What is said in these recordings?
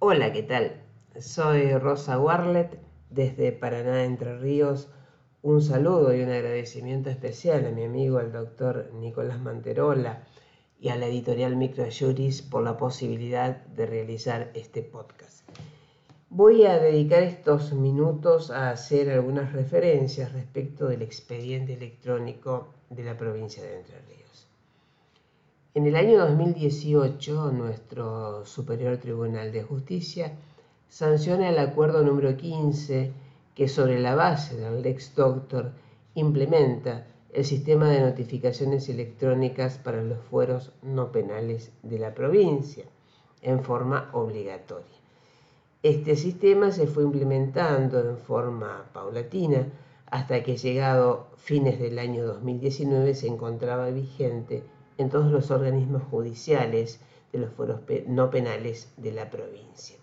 Hola, ¿qué tal? Soy Rosa Warlet desde Paraná, Entre Ríos. Un saludo y un agradecimiento especial a mi amigo el doctor Nicolás Manterola y a la editorial Microjuris por la posibilidad de realizar este podcast. Voy a dedicar estos minutos a hacer algunas referencias respecto del expediente electrónico de la provincia de Entre Ríos. En el año 2018, nuestro Superior Tribunal de Justicia sanciona el acuerdo número 15 que sobre la base del Lex Doctor implementa el sistema de notificaciones electrónicas para los fueros no penales de la provincia en forma obligatoria. Este sistema se fue implementando en forma paulatina hasta que llegado fines del año 2019 se encontraba vigente en todos los organismos judiciales de los fueros no penales de la provincia.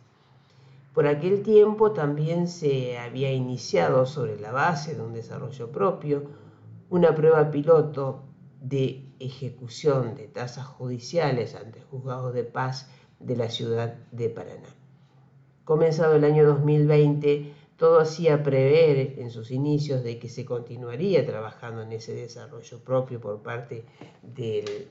Por aquel tiempo también se había iniciado sobre la base de un desarrollo propio una prueba piloto de ejecución de tasas judiciales ante juzgados de paz de la ciudad de Paraná. Comenzado el año 2020, todo hacía prever en sus inicios de que se continuaría trabajando en ese desarrollo propio por parte del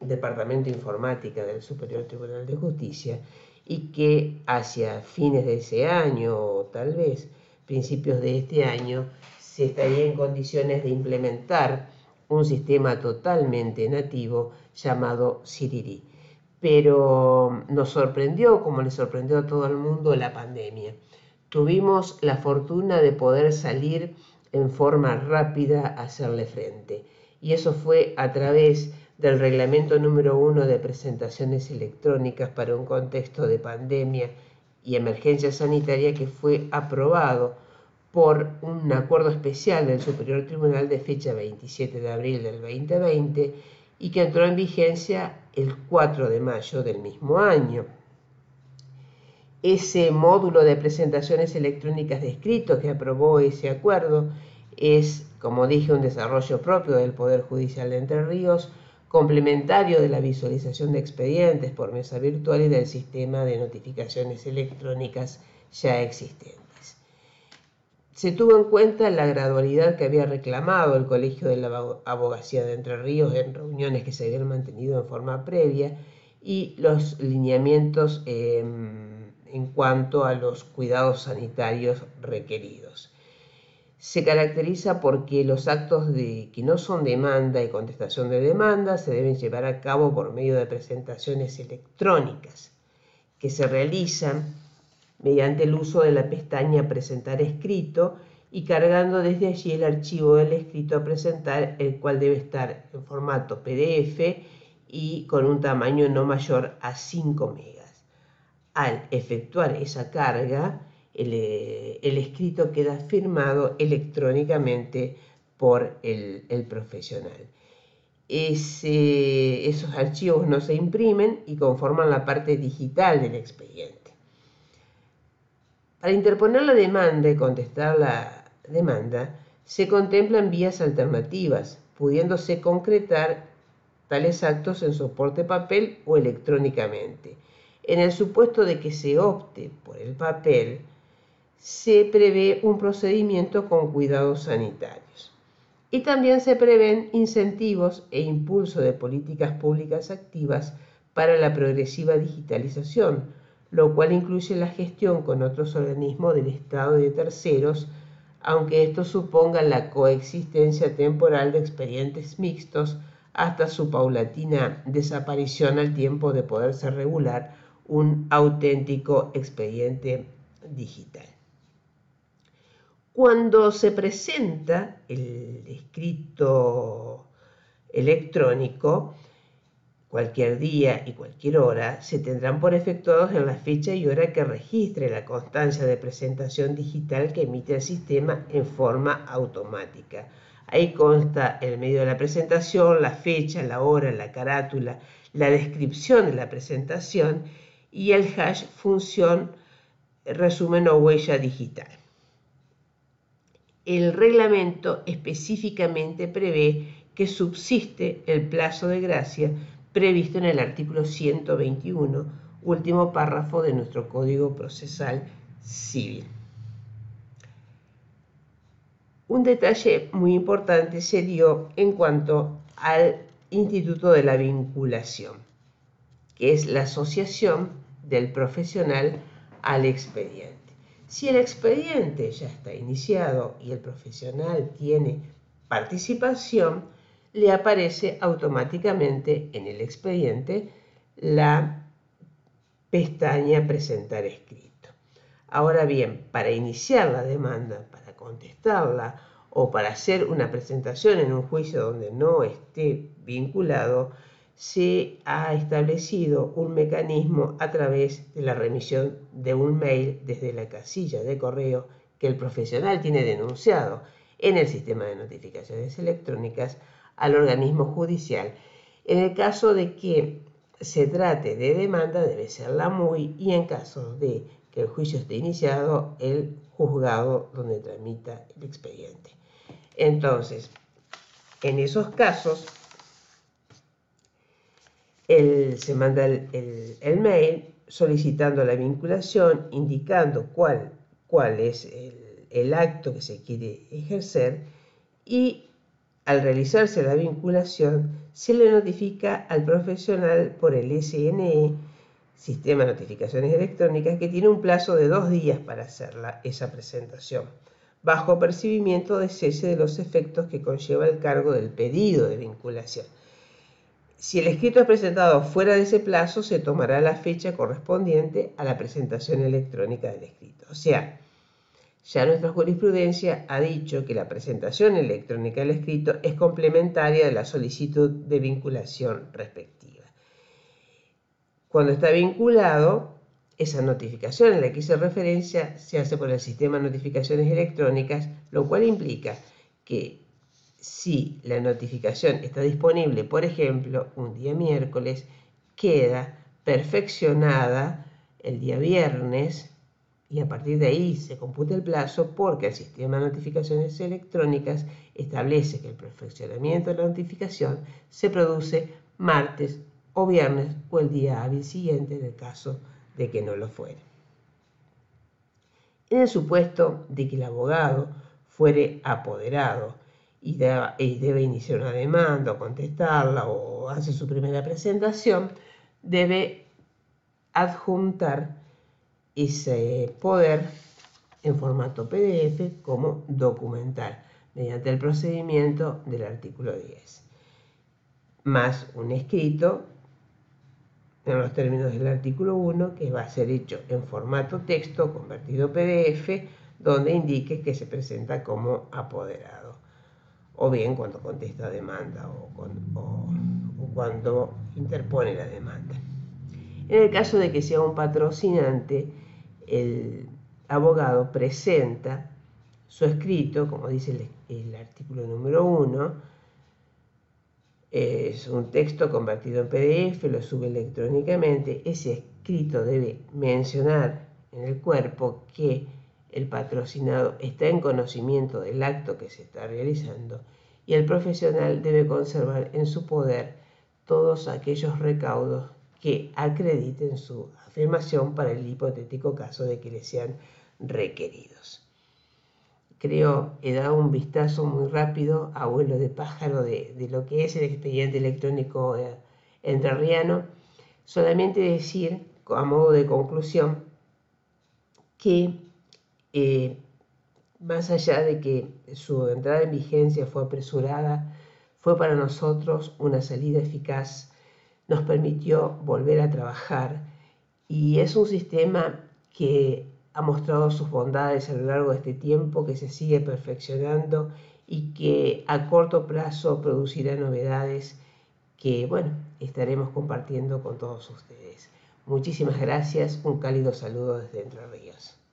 Departamento de Informática del Superior Tribunal de Justicia y que hacia fines de ese año o tal vez principios de este año se estaría en condiciones de implementar un sistema totalmente nativo llamado Siriri pero nos sorprendió, como le sorprendió a todo el mundo, la pandemia. Tuvimos la fortuna de poder salir en forma rápida a hacerle frente. Y eso fue a través del reglamento número uno de presentaciones electrónicas para un contexto de pandemia y emergencia sanitaria que fue aprobado por un acuerdo especial del Superior Tribunal de fecha 27 de abril del 2020 y que entró en vigencia el 4 de mayo del mismo año. Ese módulo de presentaciones electrónicas de escrito que aprobó ese acuerdo es, como dije, un desarrollo propio del Poder Judicial de Entre Ríos, complementario de la visualización de expedientes por mesa virtual y del sistema de notificaciones electrónicas ya existente se tuvo en cuenta la gradualidad que había reclamado el Colegio de la Abogacía de Entre Ríos en reuniones que se habían mantenido en forma previa y los lineamientos em, en cuanto a los cuidados sanitarios requeridos. Se caracteriza porque los actos que no son demanda y contestación de demanda se deben llevar a cabo por medio de presentaciones electrónicas que se realizan mediante el uso de la pestaña Presentar escrito y cargando desde allí el archivo del escrito a presentar, el cual debe estar en formato PDF y con un tamaño no mayor a 5 megas. Al efectuar esa carga, el, eh, escrito queda firmado electrónicamente por el, profesional. esos archivos no se imprimen y conforman la parte digital del expediente. Al interponer la demanda y contestar la demanda, se contemplan vías alternativas, pudiéndose concretar tales actos en soporte papel o electrónicamente. En el supuesto de que se opte por el papel, se prevé un procedimiento con cuidados sanitarios. Y también se prevén incentivos e impulso de políticas públicas activas para la progresiva digitalización, lo cual incluye la gestión con otros organismos del Estado y de terceros, aunque esto suponga la coexistencia temporal de expedientes mixtos hasta su paulatina desaparición al tiempo de poderse regular un auténtico expediente digital. Cuando se presenta el escrito electrónico, cualquier día y cualquier hora se tendrán por efectuados en la fecha y hora que registre la constancia de presentación digital que emite el sistema en forma automática. Ahí consta el medio de la presentación, la fecha, la hora, la carátula, la descripción de la presentación y el hash función resumen o huella digital. El reglamento específicamente prevé que subsiste el plazo de gracia previsto en el artículo 121 último párrafo de nuestro Código Procesal Civil. Un detalle muy importante se dio en cuanto al Instituto de la Vinculación, que es la asociación del profesional al expediente. Si el expediente ya está iniciado y el profesional tiene participación, le aparece automáticamente en el expediente la pestaña Presentar escrito. Ahora bien, para iniciar la demanda, para contestarla o para hacer una presentación en un juicio donde no esté vinculado, se ha establecido un mecanismo a través de la remisión de un mail desde la casilla de correo que el profesional tiene denunciado en el sistema de notificaciones electrónicas al organismo judicial. En el caso de que se trate de demanda, debe ser la MUI y en caso de que el juicio esté iniciado, el juzgado donde tramita el expediente. Entonces, en esos casos, se manda el, mail solicitando la vinculación, indicando cuál, cuál es el acto que se quiere ejercer y al realizarse la vinculación, se le notifica al profesional por el SNE, Sistema de Notificaciones Electrónicas, que tiene un plazo de dos días para hacer esa presentación, bajo percibimiento de cese de los efectos que conlleva el cargo del pedido de vinculación. Si el escrito es presentado fuera de ese plazo, se tomará la fecha correspondiente a la presentación electrónica del escrito. O sea, ya nuestra jurisprudencia ha dicho que la presentación electrónica del escrito es complementaria de la solicitud de vinculación respectiva. Cuando está vinculado, esa notificación en la que hice referencia se hace por el sistema de notificaciones electrónicas, lo cual implica que si la notificación está disponible, por ejemplo, un día miércoles, queda perfeccionada el día viernes y a partir de ahí se computa el plazo porque el sistema de notificaciones electrónicas establece que el perfeccionamiento de la notificación se produce martes o viernes o el día hábil siguiente en el caso de que no lo fuere. En el supuesto de que el abogado fuere apoderado y, debe iniciar una demanda o contestarla o hace su primera presentación, debe adjuntar ese poder en formato PDF como documental mediante el procedimiento del artículo 10, más un escrito en los términos del artículo 1 que va a ser hecho en formato texto convertido PDF donde indique que se presenta como apoderado o bien cuando contesta demanda o cuando interpone la demanda. En el caso de que sea un patrocinante, el abogado presenta su escrito, como dice el, artículo número 1, es un texto convertido en PDF, lo sube electrónicamente, ese escrito debe mencionar en el cuerpo que el patrocinado está en conocimiento del acto que se está realizando y el profesional debe conservar en su poder todos aquellos recaudos que acrediten su afirmación para el hipotético caso de que le sean requeridos. Creo, he dado un vistazo muy rápido, abuelo de pájaro, de, lo que es el expediente electrónico eh, entrerriano. Solamente decir, a modo de conclusión, que eh, más allá de que su entrada en vigencia fue apresurada, fue para nosotros una salida eficaz nos permitió volver a trabajar y es un sistema que ha mostrado sus bondades a lo largo de este tiempo, que se sigue perfeccionando y que a corto plazo producirá novedades que, bueno, estaremos compartiendo con todos ustedes. Muchísimas gracias, un cálido saludo desde Entre Ríos.